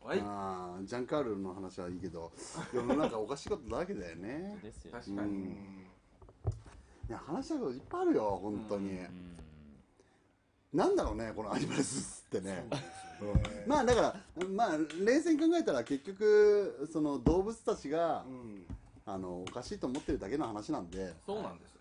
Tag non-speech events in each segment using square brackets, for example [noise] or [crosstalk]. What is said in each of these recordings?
はい。あージャンカールの話はいいけど世の中おかしいことだらけだよね。ですよ。確かに、いや話したいこといっぱいあるよ本当に、なんだろうねこのアニマルスってね。うんまあだからまあ冷静に考えたら結局その動物たちが、うん。あのおかしいと思ってるだけの話なんで、そうなんですよ、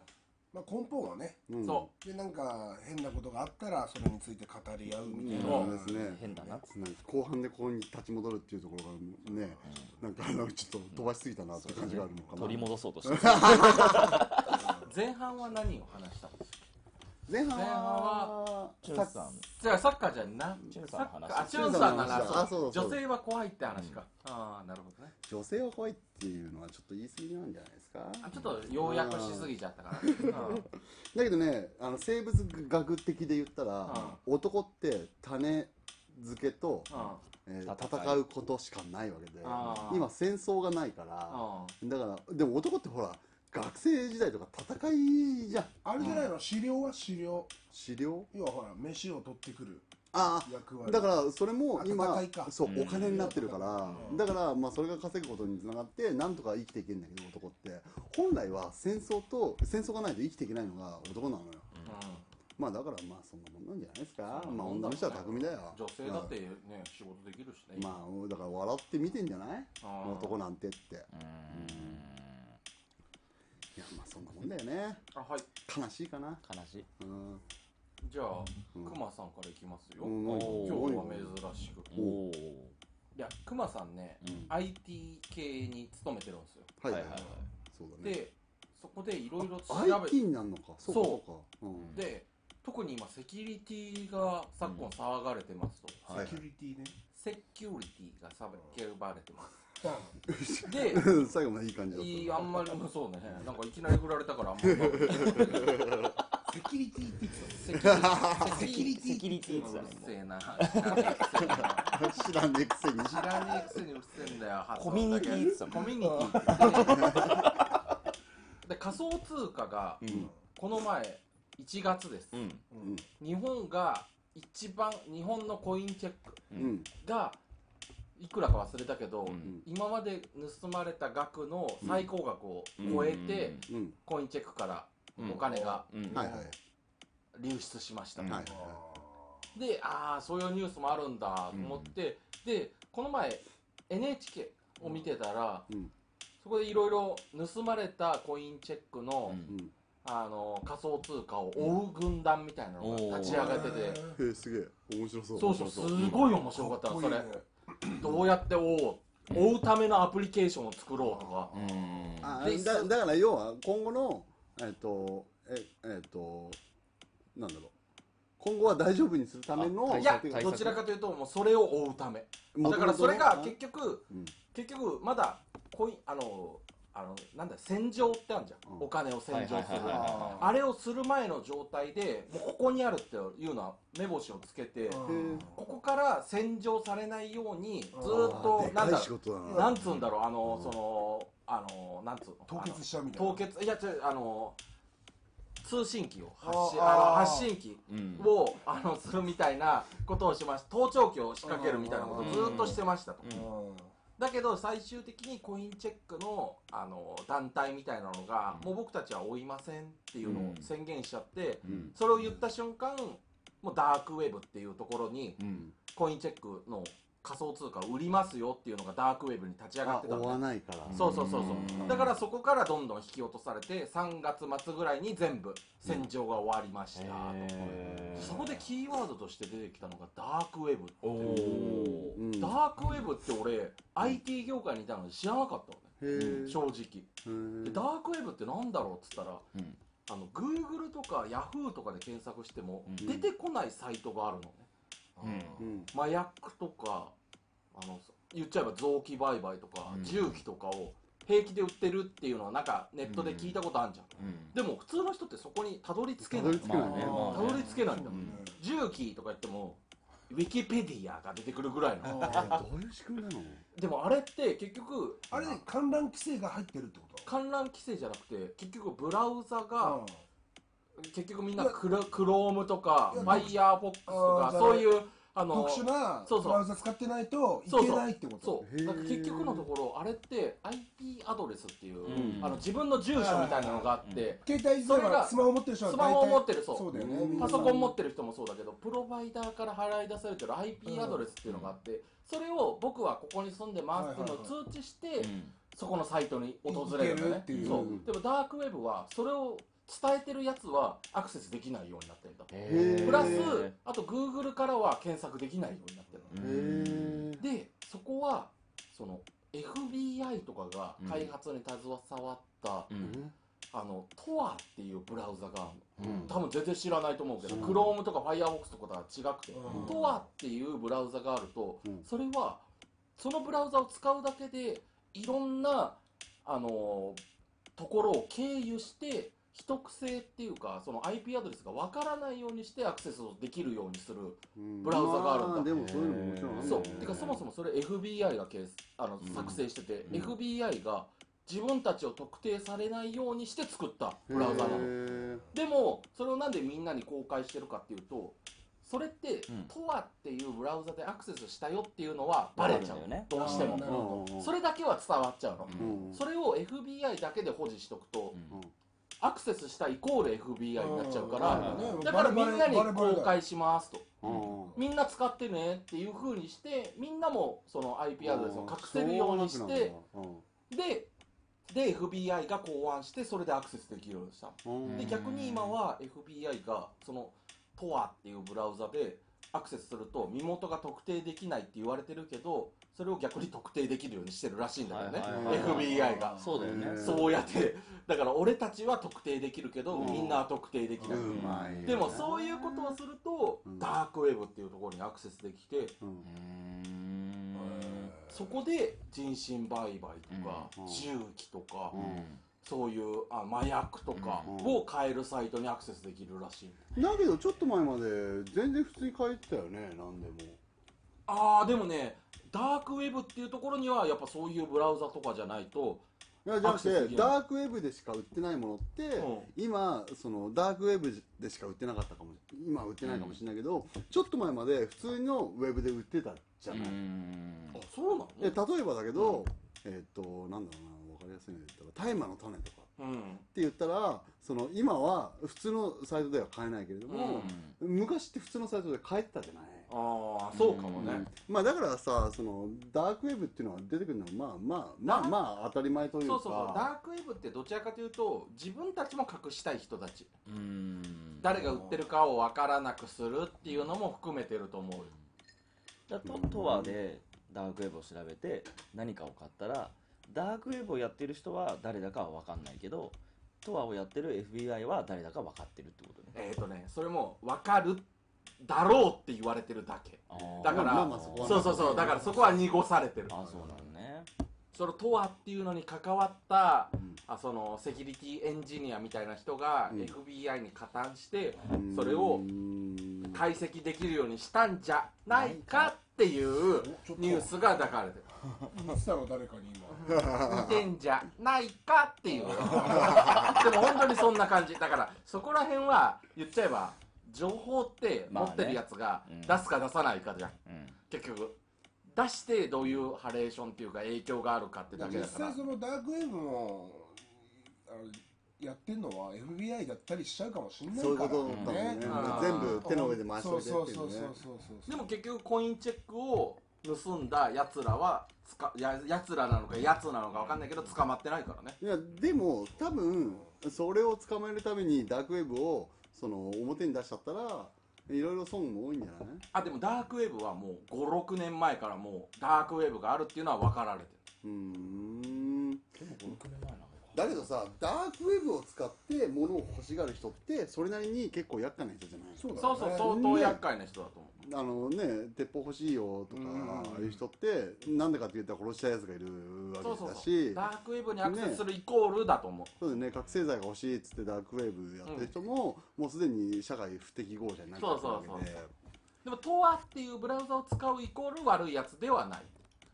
まあ、根本はねうん、そでなんか変なことがあったらそれについて語り合うみたいな、そうですね。変だな。なんか後半でここに立ち戻るっていうところがね、なんかあのちょっと飛ばしすぎたなって感じがあるのかな。取り戻そうとしてる。[laughs] 前半は何を話したんですか？前半前半はチュンさんじゃあサッカーじゃなチュンさんの話。あチュンさんの話。女性は怖いって話か、ああなるほどね。女性は怖いっていうのはちょっと言い過ぎなんじゃない？か？あちょっと要約しすぎちゃったから、うんだけどねあの生物学的で言ったら、男って種付けと、えー戦い戦うことしかないわけであー。今戦争がないから。うん。だからでも男ってほら学生時代とか戦いじゃん。あれじゃないの？狩猟は狩猟。狩猟？要はほら飯を取ってくるあ役割。あだからそれも今戦いか。そううん。お金になってるから。だからまあそれが稼ぐことにつながってなんとか生きていけるんだけど男って。本来は戦争と戦争がないと生きていけないのが男なのよ。まあだからまあそんなもんなんじゃないですか。まあ女の人は巧みだよ。女性だってね仕事できるしね。まあだから笑って見てんじゃない？男なんてって。いやまあそんなもんだよね。あはい。悲しいかな。悲しい。うんじゃあくまさんからいきますよ。うん。今お日ーは珍しく。おおいやくまさんね、うん。IT 系に勤めてるんですよ。はいはいはい。そうだね。でそこでいろいろ調べ IT になるのか。そうかそうか。う。ん。で特に今セキュリティが昨今騒がれてますと、はいセキュリティね、セキュリティが騒がれてます。[laughs] で最後までいい感じだった。いいあんまりうんそうね。なんかいきなり振られたからあんまり [laughs] セキュリティって言ってたセキュリティセキュリティ。ってうる言ってたね。せえな知らねえくせに知らねえくせにうるせえんだよ。発 [laughs] コミュニティって言ってたもんコミュニティで仮想通貨がうんこの前1月です、日本が一番日本のコインチェックうん。がいくらか忘れたけど、ん。今まで盗まれた額の最高額を超えて、うん。コインチェックからお金がうん。はいはい。流出しました、うんはいでああそういうニュースもあるんだと思って、でこの前 NHK を見てたら、うん。そこでいろいろ盗まれたコインチェックの,、うん。うんあの仮想通貨を追う軍団みたいなのが立ち上がってて、へえすげえ。面白そう。そうそうすごい面白かった。のそれかっこいいね。どうやって追おう追うためのアプリケーションを作ろうとか、うん。だだから要は今後のえっとええっとなんだろう。今後は大丈夫にするためのあいやどちらかというともうそれを追うため。だからそれがの結局うん。結局まだコインあのあのなんだ洗浄ってあるじゃん、うん。お金を洗浄する。あれをする前の状態でもうここにあるっていうのは目星をつけて、うん。ここから洗浄されないようにずーっあとな。んだなんつうんだろう。あの、そのあのなんつうの？凍結しちゃうみたいな。凍結いや違うあの通信機を発信あの発信機うん。をあのするみたいなことをしました。盗聴器を仕掛けるみたいなことをずーっとしてましたと、うん。うんだけど最終的にコインチェックのあの団体みたいなのが、もう僕たちは追いませんっていうのを宣言しちゃって、うん。それを言った瞬間もうダークウェブっていうところにうん。コインチェックの仮想通貨を売りますよっていうのがダークウェブに立ち上がってたんでわないから。そうそうそうそう。うん。だからそこからどんどん引き落とされて3月末ぐらいに全部洗浄が終わりましたと、へー。そこでキーワードとして出てきたのがダークウェブっておおうん。ダークウェブって俺 IT 業界にいたのに知らなかったのね。正直。でダークウェブってなんだろうっつったらうん。あの Google とか Yahoo とかで検索してもうん出てこないサイトがあるのね、うんうん麻薬とかあの言っちゃえば臓器売買とか、うん。銃器とかを平気で売ってるっていうのはなんかネットで聞いたことあるじゃん、うん。でも普通の人ってそこにたどり着けたない。どり着けないねまあねまあね。たどり着けないんだ、うん。銃器とか言ってもウィキペディアが出てくるぐらいの。[laughs] どういう仕組みなの？でもあれって結局あれ観覧規制が入ってるってこと？観覧規制じゃなくて結局ブラウザが結局みんなクロクロームとかいや Firefox とかあーそういうあの特殊なそうそう。ブラウザ使ってないといけないってこと？そう。だから結局のところあれって IP アドレスっていう、うん。あの自分の住所みたいなのがあって、携帯それがスマホ持ってる人はスマホを持ってるそう。そうだよね。うん。パソコン持ってる人もそうだけどプロバイダーから払い出されてる IP アドレスっていうのがあって、それを僕はここに住んでますっていうのを通知して、そこのサイトに訪れるのね。行けるっていう。そう。でもダークウェブはそれを伝えてるやつはアクセスできないようになってるんだプラスあと Google からは検索できないようになってるでそこはその FBI とかが開発に携わった、あの TOR っていうブラウザがあるの。多分全然知らないと思うけど、Chrome とか Firefox とかとは違くて、うん。TOR っていうブラウザがあると、うん。それはそのブラウザを使うだけでいろんなあのところを経由して秘匿性っていうかその IP アドレスがわからないようにしてアクセスをできるようにするブラウザがあるんだ。までもそういうのももちろんあるそう。てかそもそもそれ FBI がケースあの作成してて、FBI が自分たちを特定されないようにして作ったブラウザなの。へでもそれをなんでみんなに公開してるかっていうとそれって、うん。トアっていうブラウザでアクセスしたよっていうのはバレちゃう、よね。どうしても。それだけは伝わっちゃうの、うん。それを FBI だけで保持しとくと、うんアクセスしたイコール FBI になっちゃうから、うん。だからみんなに公開しますと。うん。みんな使ってねっていう風にしてみんなもその IP アドレスを隠せるようにしてでで FBI が考案してそれでアクセスできるようにしたの。で逆に今は FBI がその TOR っていうブラウザでアクセスすると身元が特定できないって言われてるけどそれを逆に特定できるようにしてるらしいんだよね、はいはいはい FBI が。そうだよね。そうやってだから俺たちは特定できるけど、うんみんなは特定できない、うまいでもそういうことをすると、うん。ダークウェブっていうところにアクセスできてそこで人身売買とか、うん。銃器とか、うん。そういうあ麻薬とかうん。を買えるサイトにアクセスできるらしい、だけどちょっと前まで全然普通に書いてたよね何でもああでもねダークウェブっていうところにはやっぱそういうブラウザとかじゃないといやじゃなくてダークウェブでしか売ってないものって、うん。今そのダークウェブでしか売ってなかったかも今は売ってないかもしれないけど、ちょっと前まで普通のウェブで売ってたじゃない、あそうなの？で例えばだけど、えっ、となんだろうな分かりやすいので言ったら大麻の種とかうんって言ったらその今は普通のサイトでは買えないけれども、昔って普通のサイトで買えてたじゃないああそうかもね、うん。まあだからさそのダークウェブっていうのは出てくるのはまあまあまあまあ当たり前というか。そうそうそう。ダークウェブってどちらかというと自分たちも隠したい人たち。誰が売ってるかを分からなくするっていうのも含めてると思う。よだととはでダークウェブを調べて何かを買ったらダークウェブをやってる人は誰だかは分かんないけどトアをやってる FBI は誰だか分かってるってことね。えっ、ー、とねそれも分かるだろうって言われてるだけ。だから、まあまあそこはそうそうそうだからそこは濁されてる。あそうなのね。そのトアっていうのに関わった、ん。あそのセキュリティエンジニアみたいな人がうん。FBI に加担して、うんそれをうん。解析できるようにしたんじゃないかっていうニュースが抱かれてる。言ってたの誰かに今。似てんじゃないかっていう。[laughs] でも本当にそんな感じ。だからそこら辺は言っちゃえば情報って持ってるやつがまあね出すか出さないかじゃん。うん。結局。出してどういうハレーションっていうか影響があるかってだけ実だから。際そのダークウェブもあのやってんのは FBI だったりしちゃうかもしれないからそういうことだね。うん。全部手の上で回しといてっていうね。そうそうそうそうそうでも結局コインチェックを盗んだやつらはつかややつらなのかやつなのか分かんないけど捕まってないからね。いやでも多分それを捕まえるためにダークウェブをその表に出しちゃったらいろいろ損も多いんじゃない？あでもダークウェブはもう56年前からもうダークウェブがあるっていうのは分かられてる。うーん。でも56年前なのかだけどさダークウェブを使って物を欲しがる人ってそれなりに結構厄介な人じゃない？そうだそうそう相当厄介な人だと思うあのね鉄砲欲しいよとかうんいう人ってなんでかって言ったら殺したやつがいるわけだし。ダークウェブにアクセスするイコールだと思う、そうだよね。覚醒剤が欲しいっつってダークウェブやってる人も、もうすでに社会不適合者になってるわけで。そうそうそうでも TOR っていうブラウザを使うイコール悪いやつではない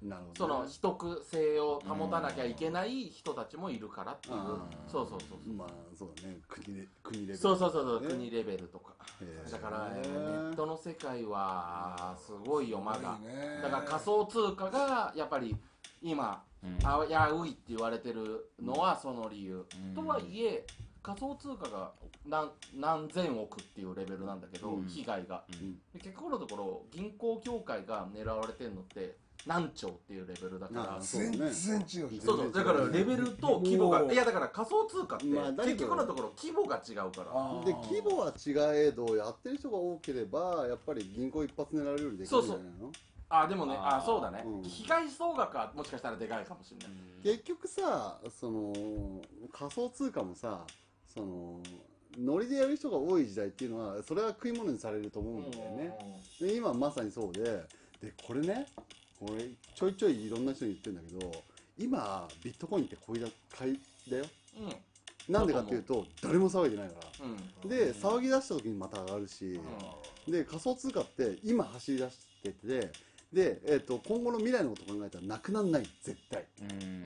なるほどねその秘匿性を保たなきゃいけない人たちもいるからっていう。あー。そうそうそうそう。まあそうだね。国で国レベルそうそうそうそう、ね国レベルとか。へー。だから、えーネットの世界はすごいよまだ。だから仮想通貨がやっぱり今うん。危ういって言われてるのはその理由、うん。とはいえ仮想通貨が何何千億っていうレベルなんだけど、うん。被害が、ん。で結局のところ銀行協会が狙われてるのって何兆っていうレベルだからあそうね。全然違うしそうそうだからレベルと規模がいやだから仮想通貨って結局のところ規模が違うから、で規模は違えどやってる人が多ければやっぱり銀行一発狙われるよりできるんじゃないの？あでもねあそうだね、うん。被害総額はもしかしたらでかいかもしれない、結局さその仮想通貨もさそのノリでやる人が多い時代っていうのはそれは食い物にされると思うんだよね。で今まさにそうで。でこれねこれちょいちょいいろんな人に言ってるんだけど今ビットコインってこいだ買いだよ？うん。なんでかっていうと誰も騒いでないから。うん。で騒ぎ出した時にまた上がるし、で仮想通貨って今走り出しててで、えー、と今後の未来のこと考えたらなくなんない。絶対。うん。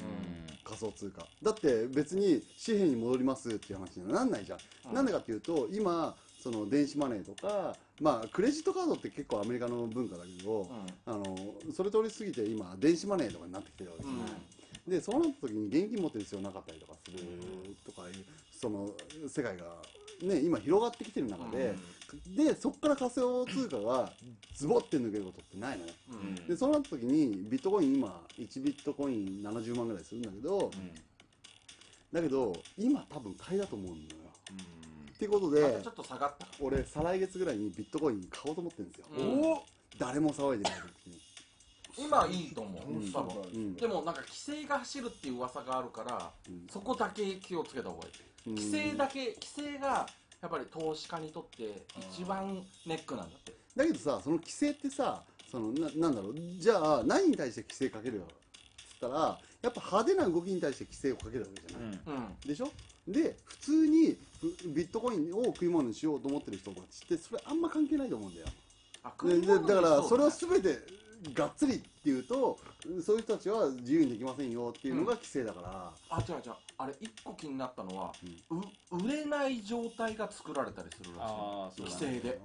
仮想通貨。だって別に紙幣に戻りますっていう話にはなんないじゃん、うん。なんでかっていうと今その電子マネーとかまあクレジットカードって結構アメリカの文化だけど、あのそれ通り過ぎて今電子マネーとかになってきてるわけですよ、でそうなった時に現金持ってる必要なかったりとかするとかいうその世界がね今広がってきてる中で、でそこから仮想通貨がズボって抜けることってないのようん。でそうなった時にビットコイン今1ビットコイン70万ぐらいするんだけど、だけど今多分買いだと思うんだよっていうことでちょっと下がった。俺再来月ぐらいにビットコイン買おうと思ってるんですよ、うん。お誰も騒いでない時に。今いいと思う、うん。多分うん。でもなんか規制が走るっていう噂があるから、うん。そこだけ気をつけた方がいい、うん。規制だけ規制がやっぱり投資家にとって一番ネックなんだって。だけどさその規制ってさそのななんだろう。じゃあ何に対して規制かけるよったらやっぱ派手な動きに対して規制をかけるわけじゃない、うん。でしょ？で普通にふビットコインを食い物にしようと思ってる人たちってそれあんま関係ないと思うんだよ。だ。からそれをす全てがっつりっていうとそういう人たちは自由にできませんよっていうのが規制だから、あ違う違う。あれ一個気になったのは、う売れない状態が作られたりするらしい規制で。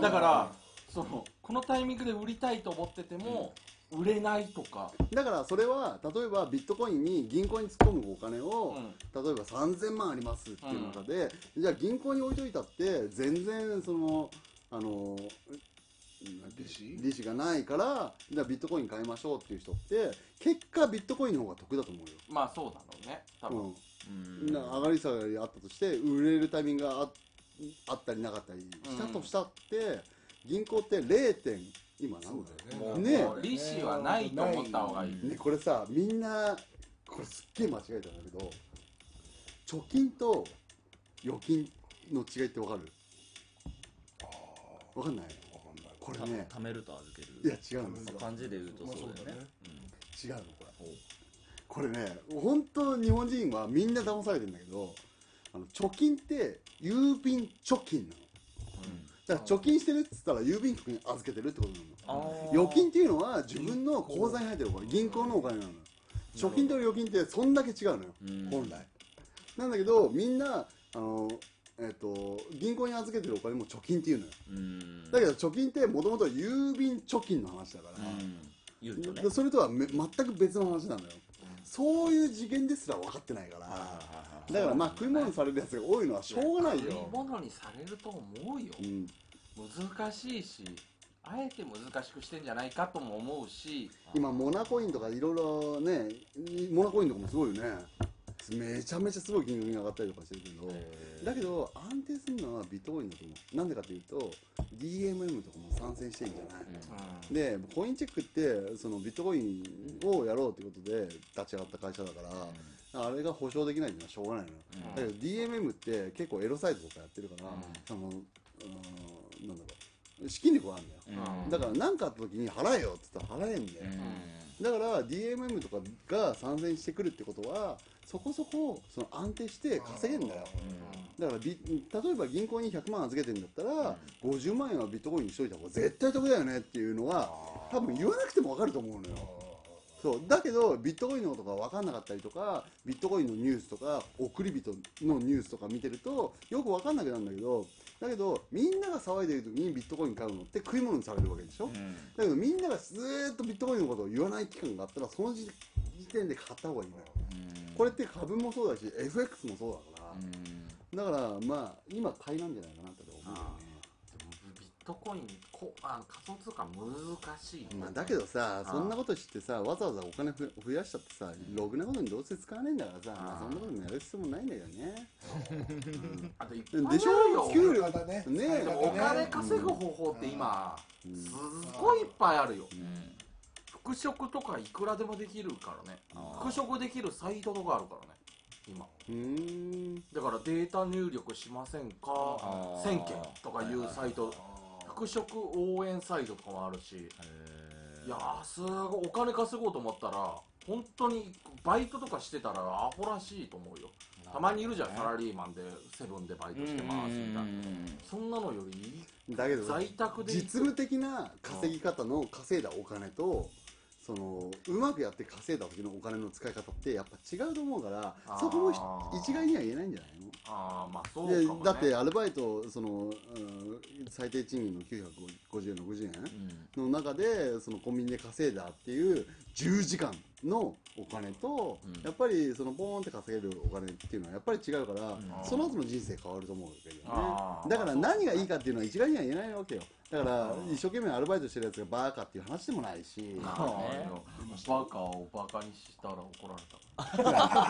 だからそのこのタイミングで売りたいと思ってても、売れないとか、だからそれは例えばビットコインに銀行に突っ込むお金を、うん。例えば3000万ありますっていう中で、じゃあ銀行に置いといたって全然そのあの利子？利子がないからじゃあビットコイン買いましょうっていう人って結果ビットコインの方が得だと思うよ、まあそうだろうね。多分、うん。うん。な上がり下がりあったとして売れるタイミングがああったりなかったりしたとしたって、銀行って 0. 点今何そうだよね。ね利子はないと思った方がいい、ね、これさみんなこれすっげえ間違えたんだけど貯金と預金の違いってわかる？わかんない？これたね貯めると預ける。いや違うんですよ感じで言うとそうだよまあそうだね。ね違うのこれ。これね本当日本人はみんな騙されてるんだけどあの貯金って郵便貯金なのだから貯金してるっつったら郵便局に預けてるってことなの。預金っていうのは自分の口座に入ってるお金銀行のお金なの。よ貯金と預金ってそんだけ違うのよ。うん。本来。なんだけどみんなあのえっ、と銀行に預けてるお金も貯金っていうのよ。うん。だけど貯金ってもともと郵便貯金の話だから、ね。でそれとはめ全く別の話なのよ、そういう次元ですら分かってないから、だからまあ食い物にされるやつが多いのはしょうがない食いよ、物にされると思うよ。うん、難しいしあえて難しくしてんじゃないかとも思うし。今モナコインとかいろいろねモナコインとかもすごいよねめちゃめちゃすごい金額が上がったりとかしてるけど、だけど安定するのはビットコインだと思う。なんでかっていうと DMM とかも参戦してるんじゃない、うん。でコインチェックってそのビットコインをやろうってことで立ち上がった会社だから、あれが保証できないっていうのはしょうがないのよ、だけど DMM って結構エロサイトとかやってるから、そのうんなんだろう資金力はあるんだよ、うん。だから何かあった時に払えよって言ったら払えんだよ、だから DMM とかが参戦してくるってことはそこそこその安定して稼げるんだよ、だからビ例えば銀行に100万預けてるんだったら、50万円はビットコインにしといた方が絶対得だよねっていうのは多分言わなくても分かると思うのよ。そう。だけどビットコインのことが分かんなかったりとかビットコインのニュースとか送り人のニュースとか見てるとよく分かんなくなるんだけどだけどみんなが騒いでる時にビットコイン買うのって食い物にされるわけでしょ、うん。だけどみんながずーっとビットコインのことを言わない期間があったらその時時点で買った方がいいのよ。これって株もそうだし FX もそうだから、だからまあ今買いなんじゃないかなって思うトコインこあの仮想通貨難しい、まあ、だけどさあそんなことしてさわざわざお金ふ増やしちゃってさろくなことにどうせ使わねえんだからさまあそんなこともやる必要もないんだよね。あといっぱいあるでしょよ給料だねねお金稼ぐ方法って今すごいいっぱいあるよ。復職とかいくらでもできるからね。復職できるサイトとかあるからね今。うーん。だからデータ入力しませんか？あー1000件とかいうサイト復職応援サイトとかもあるしいやーすごいお金稼ごうと思ったら本当にバイトとかしてたらアホらしいと思うよ。たまにいるじゃんサラリーマンでセブンでバイトしてますみたいな。そんなのよりだけど在宅で実務的な稼ぎ方の稼いだお金とそのうまくやって稼いだ時のお金の使い方ってやっぱ違うと思うからそこもひ一概には言えないんじゃないの？ああまあそうでかもね。だってアルバイトその、うん最低賃金の950円60円の中でそのコンビニで稼いだっていう10時間のお金と、うん。やっぱりそのポーンって稼げるお金っていうのはやっぱり違うから、ん。その後の人生変わると思うけどね。あーだから何がいいかっていうのは一概には言えないわけよ。だから一生懸命アルバイトしてるやつがバーカっていう話でもないし、まあねバカをバカにしたら怒られた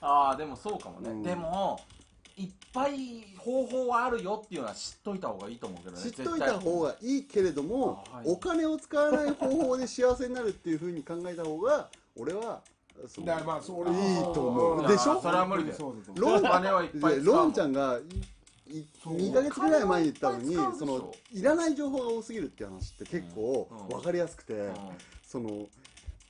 ああでもそうかもね、うん。でもいっぱい方法はあるよっていうのは知っといた方がいいと思うけどね知っといた方がいいけれども、あはいお金を使わない方法で幸せになるっていうふうに考えた方が俺はそのだからまあそ俺いいと思う。うんでしょそれは無理だロンお金はいっぱいロンちゃんがいいそう2ヶ月ぐらい前に言ったのにそのいらない情報が多すぎるっていう話って結構うん。分かりやすくて、うんその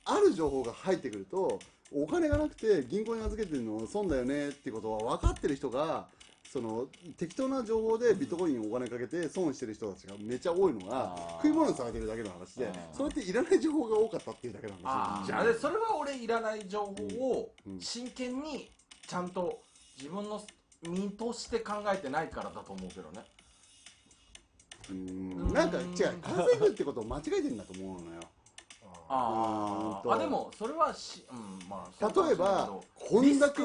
ある情報が入ってくるとお金がなくて銀行に預けてるの損だよねってことは分かってる人がその適当な情報でビットコインにお金かけて損してる人たちがめっちゃ多いのが食い物にされてるだけの話でそれっていらない情報が多かったっていうだけのあ話じゃんあでそれは俺いらない情報をうん。真剣にちゃんと自分の身として考えてないからだと思うけどね。ううん。んなんか違う。稼ぐってことを間違えてるんだと思うのよあああでもそれはし、うんまあ例えばど。こんだけ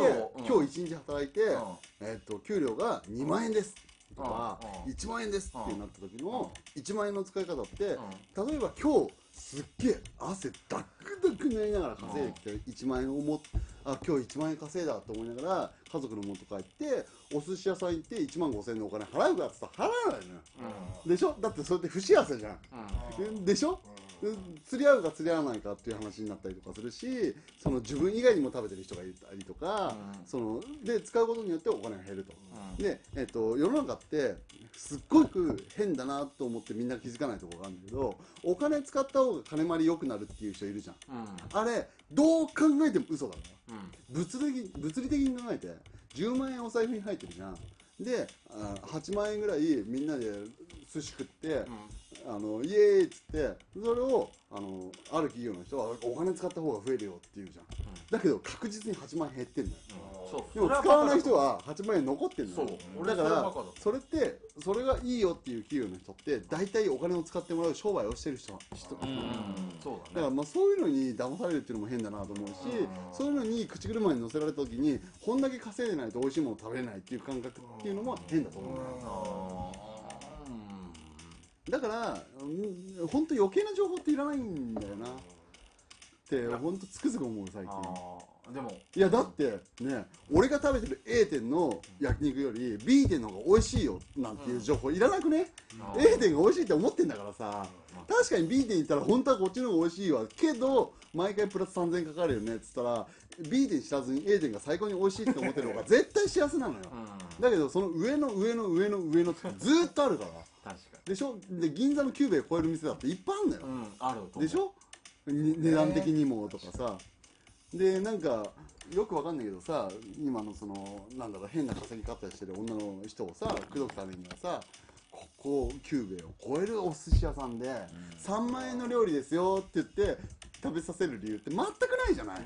今日一日働いて、うん。えっと給料が2万円です。とかうん。1万円ですってなった時の1万円の使い方ってうん。例えば今日すっげえ汗ダックダックになりながら稼いできて1万円をもあ今日1万円稼いだと思いながら家族の元帰ってお寿司屋さん行って1万5000円のお金払うかって言ったら払わないのよ。でしょ？だってそれって不幸せじゃん。でしょ？釣り合うか釣り合わないかっていう話になったりとかするしその自分以外にも食べてる人がいたりとか、うん。そので使うことによってお金が減ると、うん。で、えっと世の中ってすっごく変だなと思ってみんな気づかないところがあるんだけどお金使った方が金回り良くなるっていう人いるじゃん。うん。あれどう考えても嘘だからうん。物理的物理的に考えて10万円お財布に入ってるじゃんであ8万円ぐらいみんなで寿司食って、あのイエーイっつってそれをあのある企業の人はお金使った方が増えるよって言うじゃん、だけど確実に8万円減ってんだよ。でも使わない人は8万円残ってんのよ。だからそれってそれがいいよっていう企業の人って大体お金を使ってもらう商売をしてる人人。だからまあそういうのに騙されるっていうのも変だなと思うし、そういうのに口車に乗せられた時にこんだけ稼いでないと美味しいもの食べれないっていう感覚っていうのも変だと思う。のよだからうん本当余計な情報っていらないんだよなって本当つくづく思う最近。でも。いやだってね俺が食べてる A 店の焼肉より B 店の方が美味しいよなんていう情報いらなくね、うん。A 店が美味しいって思ってんだからさ。確かに B 店行ったら本当はこっちの方が美味しいわ。けど毎回プラス3000円かかるよねっつったら B 店知らずに A 店が最高に美味しいって思ってる方が [laughs] 絶対幸せなのよ、うん。だけどその上の上の上の上のってずーっとあるから。[laughs] 確かでしょ？で銀座のキューベイ超える店だっていっぱいあるんだよ、にうんあるでしょ？に値段的にもとかさ。でなんかよくわかんないけどさ今のそのなんだろう変な稼ぎ方してる女の人をさ口説くためにはさここキューベイを超えるお寿司屋さんで3万円の料理ですよって言って食べさせる理由って全くないじゃない、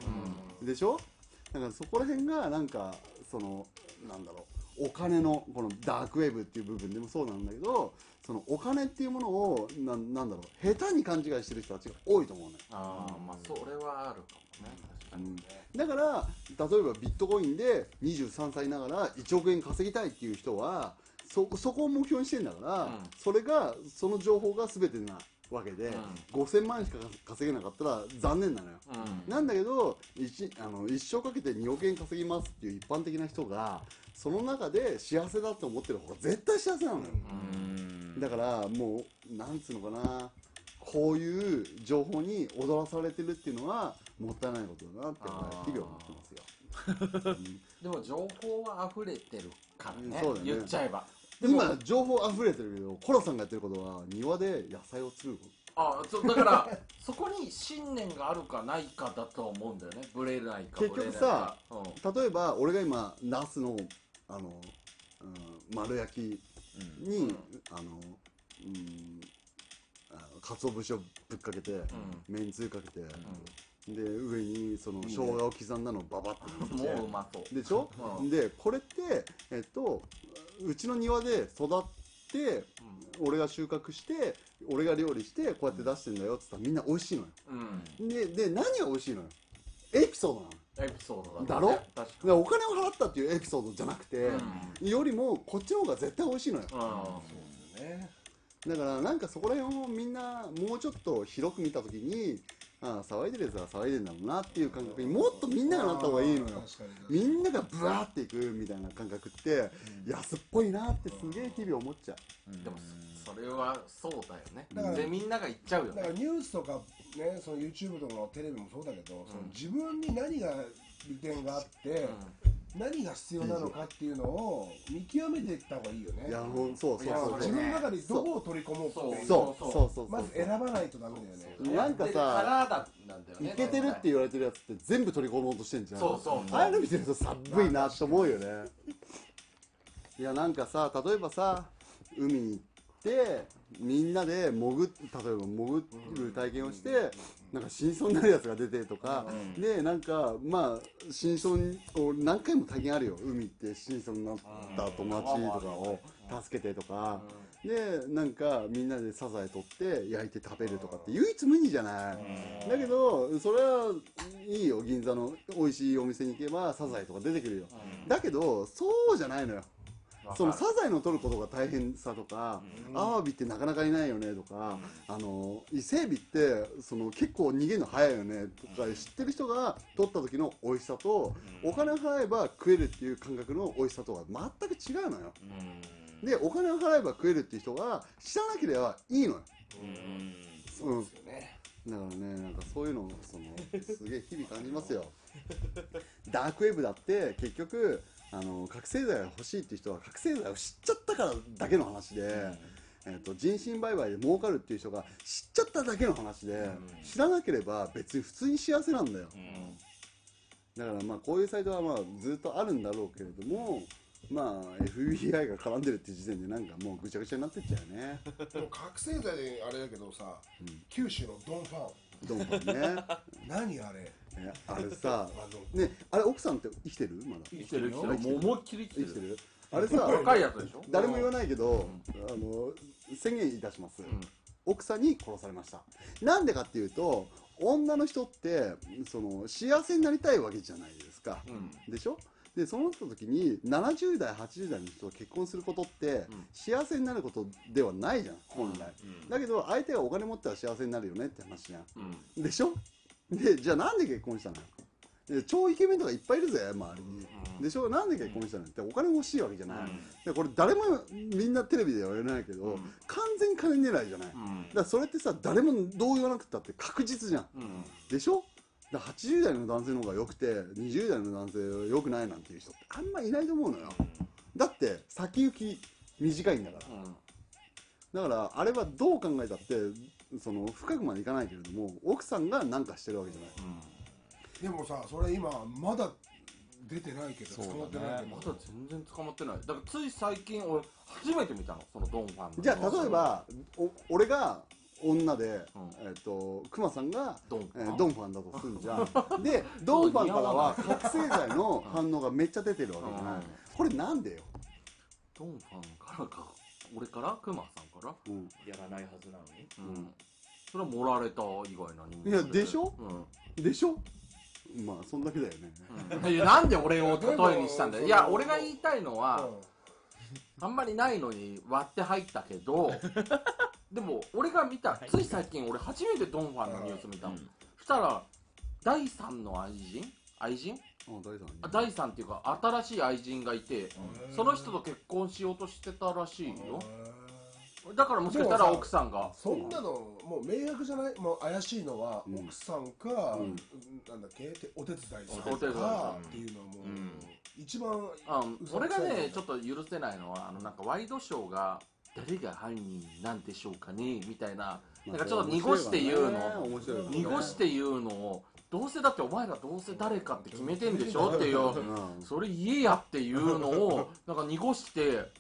でしょ？だからそこら辺がなんかそのなんだろうお金のこのダークウェブっていう部分でもそうなんだけどそのお金っていうものをななんだろう下手に勘違いしてる人たちが多いと思うのよ。ああまあそれはあるかもね。確かにね。だから例えばビットコインで23歳ながら1億円稼ぎたいっていう人はそそこを目標にしてんだから、うん。それがその情報が全てなわけで、5000万しか稼げなかったら残念なのよ、うん。なんだけど一あの一生かけて2億円稼ぎますっていう一般的な人がその中で幸せだと思ってる方が絶対幸せなのよ、うん。だからもうなんつうのかな。こういう情報に踊らされてるっていうのはもったいないことだなって日々思ってますよ、[laughs] でも情報は溢れてるからね。そうだね。言っちゃえば今情報溢れてるけどコラさんがやってることは庭で野菜を作るこあそうだから [laughs] そこに信念があるかないかだと思うんだよね。ブレないか結局さうん。と例えば俺が今ナスのあの、うん、丸焼きに、うん。あのうんあの鰹節をぶっかけて、めんつゆかけて、で上にその生姜を刻んだのをババッと乗せて。もううまそう。でしょ、うん。でこれってえっとうちの庭で育って俺が収穫して俺が料理してこうやって出してんだよっつったらみんな美味しいのよ。うん。でで何が美味しいのよ？エピソードなの。エピソードだろ？確かお金を払ったっていうエピソードじゃなくて、によりもこっちの方が絶対美味しいのよ。うんね。だからなんかそこら辺をみんなもうちょっと広く見た時にああ騒いでるやつは騒いでんだろうなっていう感覚にもっとみんながなった方がいいのよ。みんながブワーっていくみたいな感覚って安っぽいなってすげえ日々思っちゃでもそそれはそうだよね。だからでみんなが言っちゃうよだからねニュースとかねその YouTube とかのテレビもそうだけど、その自分に何が利点があって、何が必要なのかっていうのを見極めていった方がいいよね。ういやほんそうそうそう自分の中でどこを取り込もうかっていうそう。そう。そうそうまず選ばないとダメだよね。なんかさいねけてるって言われてるやつって全部取り込もうとしてんじゃん。そうそうああいうの見てると寒いなって思うよね。いやなんかさ例えばさ海に行ってみんなで潜っ例えば潜る体験をしてなんか死にそうになるやつが出てとか、でなんかまあ死にそう何回も体験あるよ海行って死にそうになった友達とかを助けてとか、でなんかみんなでサザエ取って焼いて食べるとかって唯一無二じゃない、だけどそれはいいよ銀座の美味しいお店に行けばサザエとか出てくるよ、だけどそうじゃないのよそのサザエの取ることが大変さとか、アワビってなかなかいないよねとか、あの伊勢エビってその結構逃げるの早いよねとか知ってる人が取った時の美味しさと、お金を払えば食えるっていう感覚の美味しさとは全く違うのよ。でお金を払えば食えるっていう人が知らなければいいのよ。うん。ですよね。だからねなんかそういうのそのすげえ日々感じますよ。ダークウェブだって結局あの覚醒剤が欲しいっていう人は覚醒剤を知っちゃったからだけの話で、えっと人身売買で儲かるっていう人が知っちゃっただけの話で、知らなければ別に普通に幸せなんだよ、だからまあこういうサイトはまあずっとあるんだろうけれどもまあ FBI が絡んでるって時点でなんかもうぐちゃぐちゃになってっちゃうよね。でも覚醒剤であれだけどさ、九州のドンファン。どんどんね。[laughs] 何あれ？えあれさねあれ奥さんって生きてる？まだ。生きてる生きてる。もう思いっきり生きてる。あれさ若いやつでしょ？誰も言わないけど、あの宣言いたします、奥さんに殺されました。なんでかっていうと女の人ってその幸せになりたいわけじゃないですか、でしょ？でその時に70代80代の人と結婚することって、幸せになることではないじゃん本来、だけど相手がお金持ったら幸せになるよねって話じゃん、うん。でしょ？でじゃあなんで結婚したの超イケメンとかいっぱいいるぜ周りに、でしょ？なんで結婚したのってお金欲しいわけじゃない、でこれ誰もみんなテレビでは言われないけど、完全に金狙いじゃない、だからそれってさ誰もどう言わなくったって確実じゃん、でしょ？だから80代の男性の方が良くて20代の男性は良くないなんていう人ってあんまいないと思うのよ、だって先行き短いんだから、だからあれはどう考えたってその深くまでいかないけれども奥さんが何かしてるわけじゃない、でもさそれ今まだ出てないけどそうだね。捕まってないけまどだ全然捕まってない。だからつい最近俺初めて見たのそのドンファンの。じゃあ例えばお俺が女で、うん。えっとクマさんがドンえードンファンだとするんじゃん。[laughs] でドンファンからは覚醒剤の反応がめっちゃ出てるわけじゃない、うん。これなんでよ、ドンファンからか俺から？クマさんから？うん、やらないはずなのに？うん。それは盛られた以外何もいやでしょ？うん。でしょ？まあそんだけだよね、いやなんで俺を例えにしたんだよ。いや俺が言いたいのは、うん。あんまりないのに割って入ったけど [laughs] でも俺が見たつい最近俺初めてドンファンのニュース見たの、うん。そしたら第3の愛人？愛人？あ大さんあ第3っていうか新しい愛人がいてその人と結婚しようとしてたらしいよ。だからもしかしたら奥さんが。そんなのもう迷惑じゃない？もう怪しいのはうん。奥さんか、うん。なんだっけ？てお手伝いさんお手伝いさんかっていうのはもう、うん。一番あ嘘俺がねちょっと許せないのはあのなんかワイドショーが誰が犯人なんでしょうかねみたいな。なんかちょっと濁して言うの。濁して言うのをどうせだってお前らどうせ誰かって決めてんでしょっていううん。それ言えやっていうのをなんか濁して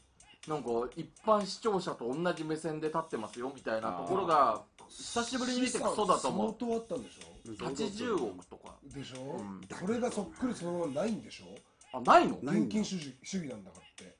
なんか一般視聴者と同じ目線で立ってますよみたいなところが久しぶりに見てクソだと思う。相当あったんでしょ80億とか。でしょ、うん。それがそっくりそのままないんでしょ？あないの？現金主義主義なんだからって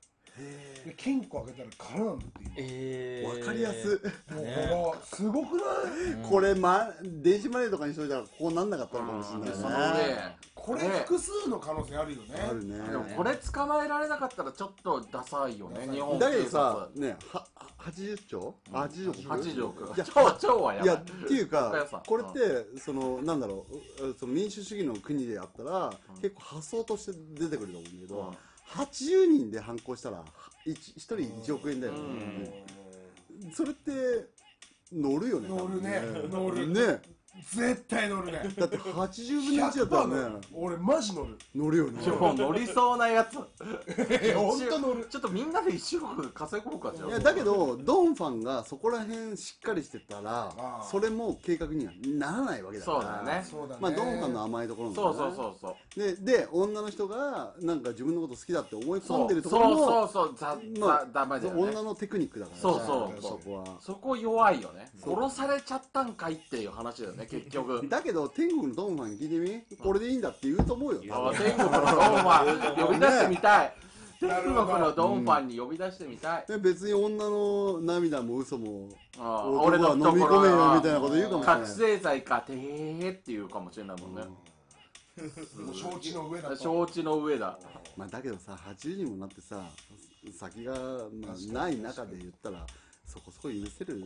で金庫開けたら空なんだって今えわかりやす。もうほらすごくない？これ、ま、電子マネーとかにしといたらこうなんなかったのかもしれないね。でその上これね。複数の可能性あるよね。あるね。でもこれ捕まえられなかったらちょっとダサいよね日本だけど警さ察。ねは80兆？80億80億。いや超超はやいやばい。っていうかこれってそのなんだろうその民主主義の国でやったら結構発想として出てくると思うんだけうん。ど80人で犯行したら 1, 人1億円だようん。ねそれって乗るよね。乗るね。乗る。ね絶対乗るね。だって80分の1だったらね。俺マジ乗る。乗るよね。もう乗りそうなやつ。え [laughs] 本当乗る。ちょっとみんなで1億稼ごうかじゃあ。いやだけどドンファンがそこら辺しっかりしてたらそれも計画にはならないわけだから。そうだよね。そうだね。まあドンファンの甘いところなんだそうそうそうそう。でで女の人がなんか自分のこと好きだって思い込んでるそうところもそうそうざまあざダメだよね。女のテクニックだから。そうそう。そこは。そこ弱いよね。殺されちゃったんかいっていう話だよね結局。だけど天国のドンファンに聞いてみこれでいいんだって言うと思うよ。天国のドンファン呼び出してみたい。天国のドンファンに呼び出してみたい。で別に女の涙も嘘も俺の飲み込めよみたいなこと言うかもしれない。覚醒剤かてーって言うかもしれないもんね。承知の上だと。承知の上だ。まあだけどさ80にもなってさ先が、まあ、ない中で言ったらそこそこ許せる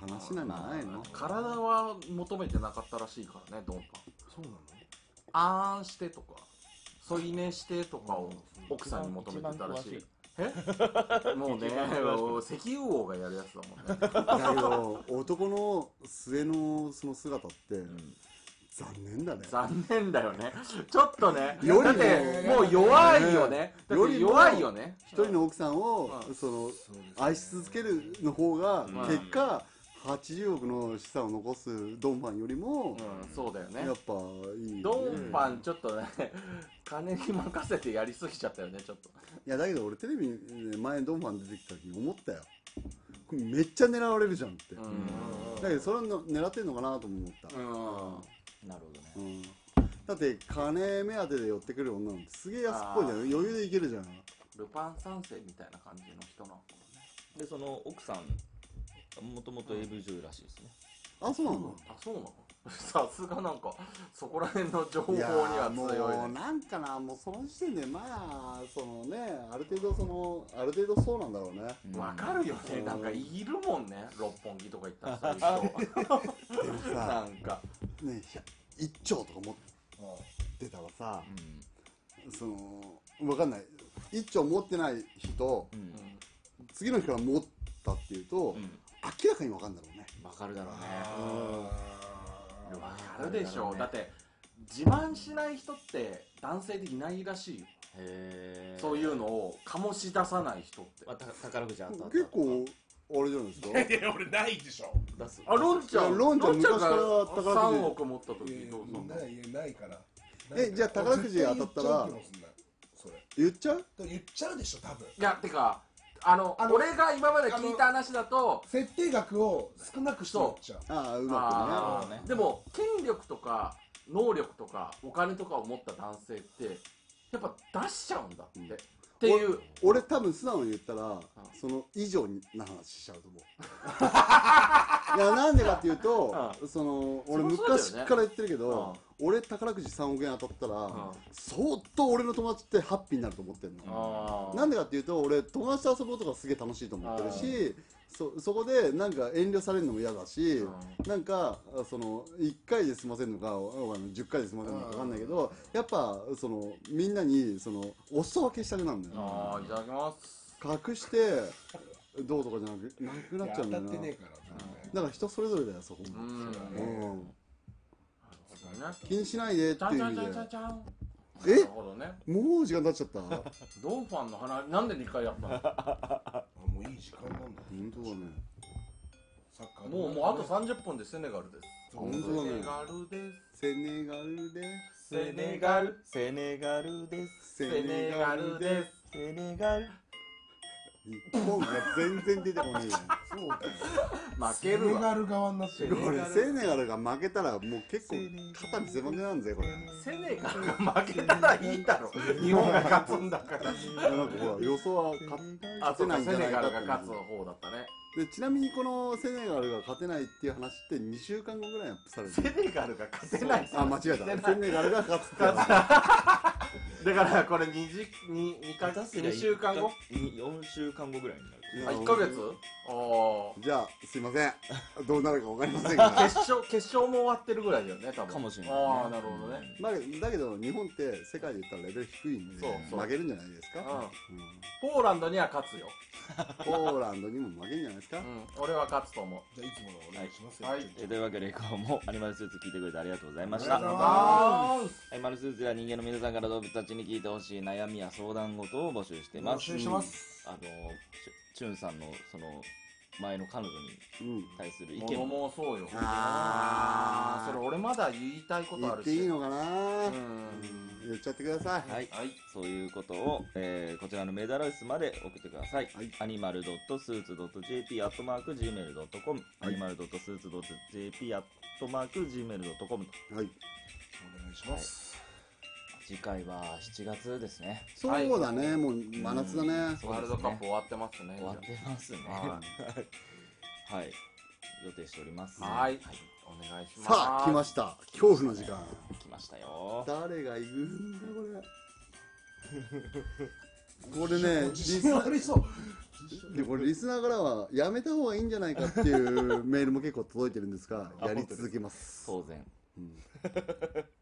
話なんじゃないの？体は求めてなかったらしいからねドンファン。そうなの？あーんしてとか添い寝してとかを奥さんに求めてたらしい。え？[laughs] もうね石油王がやるやつだもんね。だけど男の末のその姿って残念だね。残念だよね。ちょっとねよだってもう弱いよね。だって弱いよね。一人の奥さんをうん。その愛し続けるの方がん。結果80億の資産を残すドンファンよりもうんそうだよね。やっぱいいドンファンちょっとね [laughs] 金に任せてやりすぎちゃったよねちょっと。いやだけど俺テレビに前ドンファン出てきた時に思ったよ。これめっちゃ狙われるじゃんって。うだけどそれはの狙ってんのかなとも思った。んうんなるほどね。うん。だって金目当てで寄ってくる女なんてすげえ安っぽいじゃん。余裕でいけるじゃん。ルパン三世みたいな感じの人なのかでその奥さんもともと AV 女優らしいですね。あそうなのあそうなの？[laughs] さすがなんかそこら辺の情報にいやは強いうねなんかなもうその時点でまあそのねある程度そのある程度そうなんだろうね。わかるよね。うん。なんかいるもんね。六本木とか行ったらそういう人。[laughs] でもなさんか。ね1兆とか持あってたらさうん。そのわかんない。1兆持ってない人うん。次の日から持ったっていうと、うん。明らかにわかんだろうね。わかるだろうねあわかるでしょう。だって自慢しない人って男性でいないらしいよ。へえそういうのを醸し出さない人って。まあ、た宝くじあった結構あれじゃないですか？[laughs] いや俺ないでしょ。出す。あロンちゃんロンちゃん昔からが宝くじ。3億持った時どうすんの？ないないから。えじゃあ宝くじ当たったら。言っちゃう？言っちゃうでしょ多分。いやてかあのあの俺が今まで聞いた話だと設定額を少なくしっちゃう。ああうあまーね。でも権力とか能力とかお金とかを持った男性ってやっぱ出しちゃうんだって、うんっていう。俺多分素直に言ったらその以上な話しちゃうと思う。[laughs] いやなんでかっていうとその俺昔から言ってるけど俺宝くじ3億円当たったら相当俺の友達ってハッピーになると思ってるのなん。でかっていうと俺友達と遊ぶことがすげえ楽しいと思ってるしそそこでなんか遠慮されるのも嫌だしなんかあその1回で済ませるのかあの10回で済ませるのか分かんないけどやっぱそのみんなにそのお裾分けしたくなるんだよ。あーいただきます。隠してどうとかじゃなくなくなっちゃうんだよな。当たってねえからだから人それぞれだよそこも、うん。うん、ね。気にしないでってちゃんちゃんちゃんいう意味でちゃんちゃん。え？なるほどね。もう時間経っちゃった。[laughs] ドンファンの話なんで2回やったの？[laughs] あもういい時間なんだ本当だね。サッカーもうもうあと30分でセネガルです。本当だね。セネガルです。セネガルでセネガル。セネガルです。セネガルです。セネガル日本が全然出てこないよ。そうか負けるわ。セネガル側になってる。これセネガルが負けたらもう結構肩見せまねなんぜこれセネガルが負けたらいいだろ。日本が勝つんだから。なんかほら予想は勝あそうかセネガルが勝つ方だったね。でちなみにこのセネガルが勝てないっていう話って2週間後ぐらいにアップされるセネガルが勝てないあ間違えた。セネガルが勝つってだからこれ2時2 2か出す2週間後？4週間後ぐらいになあ1ヶ月？あじゃあすいません。[laughs] どうなるか分かりませんが。あ決勝決勝も終わってるぐらいだよね多分。かもしれないね。ああなるほどね。だけどだけど日本って世界で言ったらレベル低いんでそうそう。負けるんじゃないですか、うん。うん。ポーランドには勝つよ。[laughs] ポーランド。にも負けるんじゃないですか、うん。俺は勝つと思う。じゃあいつものお願いしますよ。はい。えーというわけで今日もアニマルスーツ聞いてくれてありがとうございました。ありがとうございあアニマルスーツでは人間の皆さんから動物たちに聞いてほしい悩みや相談事を募集しています。募集してます。あのチュンさんのその前の彼女にうん。対する意見物ももそうよ。あー。それ俺まだ言いたいこと言あるし。てっいいのかな、うん。言っちゃってください、はい、はい。そういうことを、えーこちらのメダルスまで送ってください。はい。アニマルドットスーツドット JP アットマーク Gmail ドットコム、アニマルドットスーツドット JP アットマーク Gmail ドットコムと。はい、お願いします次回は7月ですね。そうだね、もう真夏だね、ワールドカップ終わってますね。終わってますね。は [laughs] はい。予定しております。はい。お願いします。さあ来ました。恐怖の時間。来ましたよ。誰が行くんだこれ。[laughs] これねリ自ス信ありそう。でこれリスナーからはやめた方がいいんじゃないかっていうメールも結構届いてるんですがあやり続けます。当然。[laughs]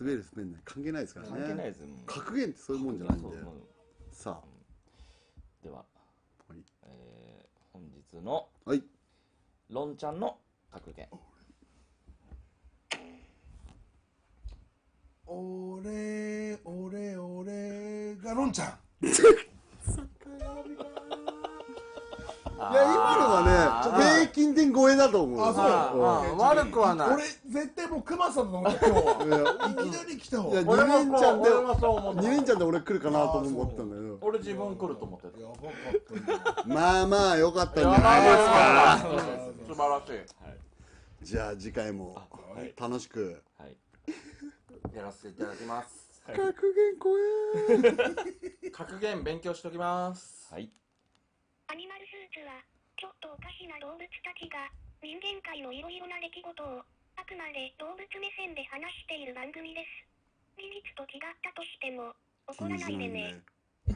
滑る滑んない関係ないですからね。関係ないですもん。格言ってそういうもんじゃないんで。そうもうさでは、あはい。えー本日のはい。ロンちゃんの格言。俺俺俺がロンちゃん [laughs] いや今のはね平均点超えだと思うあそう悪くはない。俺絶対もうクマさんだと思った今日はいきなり来たわ。いや俺も二連チャンで俺もそう思った。2連チャンで俺来るかなと思ったんだけど俺自分来ると思ってた。やばかった今まあまあ良かったんじゃないですか。か素晴らしじゃあ次回もはい。楽しく。やらせていただきます。格言超え [laughs] 格言勉強しておきます。はい。アニマルスーツは、ちょっとおかしな動物たちが、人間界のいろいろな出来事を、あくまで動物目線で話している番組です。事実と違ったとしても、怒らないでね。